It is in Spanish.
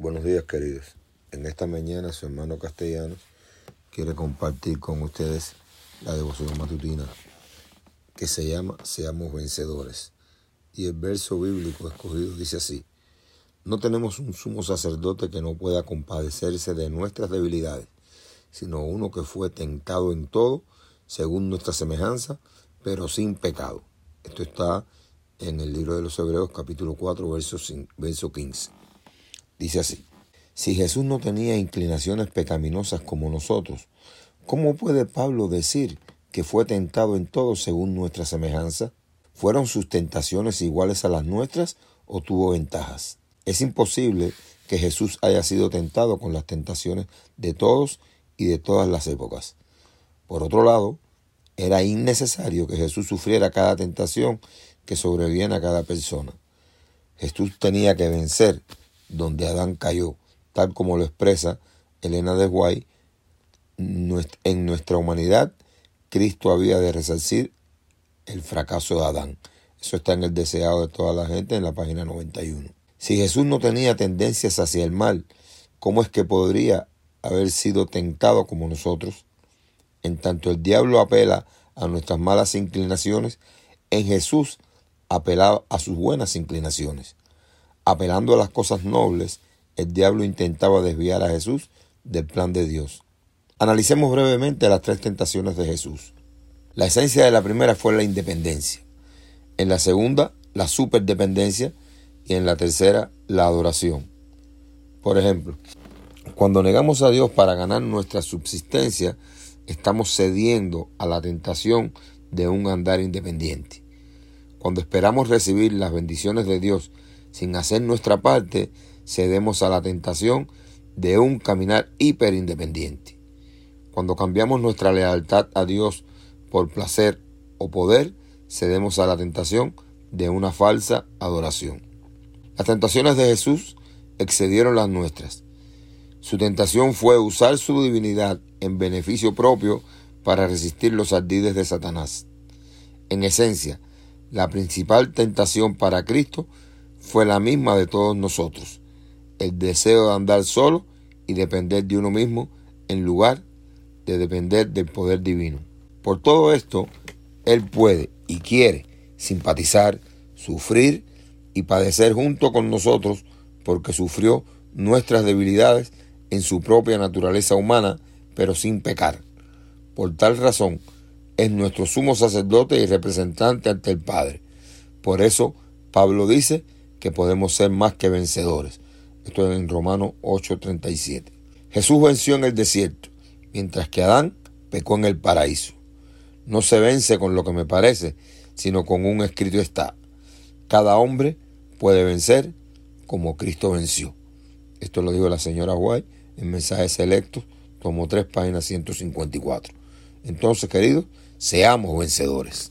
Buenos días queridos. En esta mañana su hermano Castellanos quiere compartir con ustedes la devoción matutina que se llama Seamos vencedores. Y el verso bíblico escogido dice así, no tenemos un sumo sacerdote que no pueda compadecerse de nuestras debilidades, sino uno que fue tentado en todo, según nuestra semejanza, pero sin pecado. Esto está en el libro de los Hebreos capítulo 4, verso, verso 15. Dice así, si Jesús no tenía inclinaciones pecaminosas como nosotros, ¿cómo puede Pablo decir que fue tentado en todo según nuestra semejanza? ¿Fueron sus tentaciones iguales a las nuestras o tuvo ventajas? Es imposible que Jesús haya sido tentado con las tentaciones de todos y de todas las épocas. Por otro lado, era innecesario que Jesús sufriera cada tentación que sobreviene a cada persona. Jesús tenía que vencer donde Adán cayó, tal como lo expresa Elena de Guay, en nuestra humanidad, Cristo había de resarcir el fracaso de Adán. Eso está en el deseado de toda la gente en la página 91. Si Jesús no tenía tendencias hacia el mal, ¿cómo es que podría haber sido tentado como nosotros? En tanto el diablo apela a nuestras malas inclinaciones, en Jesús apelaba a sus buenas inclinaciones. Apelando a las cosas nobles, el diablo intentaba desviar a Jesús del plan de Dios. Analicemos brevemente las tres tentaciones de Jesús. La esencia de la primera fue la independencia. En la segunda, la superdependencia. Y en la tercera, la adoración. Por ejemplo, cuando negamos a Dios para ganar nuestra subsistencia, estamos cediendo a la tentación de un andar independiente. Cuando esperamos recibir las bendiciones de Dios sin hacer nuestra parte, cedemos a la tentación de un caminar hiperindependiente. Cuando cambiamos nuestra lealtad a Dios por placer o poder, cedemos a la tentación de una falsa adoración. Las tentaciones de Jesús excedieron las nuestras. Su tentación fue usar su divinidad en beneficio propio para resistir los ardides de Satanás. En esencia, la principal tentación para Cristo fue la misma de todos nosotros, el deseo de andar solo y depender de uno mismo en lugar de depender del poder divino. Por todo esto, Él puede y quiere simpatizar, sufrir y padecer junto con nosotros porque sufrió nuestras debilidades en su propia naturaleza humana, pero sin pecar. Por tal razón, es nuestro sumo sacerdote y representante ante el Padre. Por eso Pablo dice que podemos ser más que vencedores. Esto es en Romanos 8:37. Jesús venció en el desierto, mientras que Adán pecó en el paraíso. No se vence con lo que me parece, sino con un escrito está. Cada hombre puede vencer como Cristo venció. Esto lo dijo la señora White en Mensajes Selectos, tomo 3, página 154. Entonces, queridos, seamos vencedores.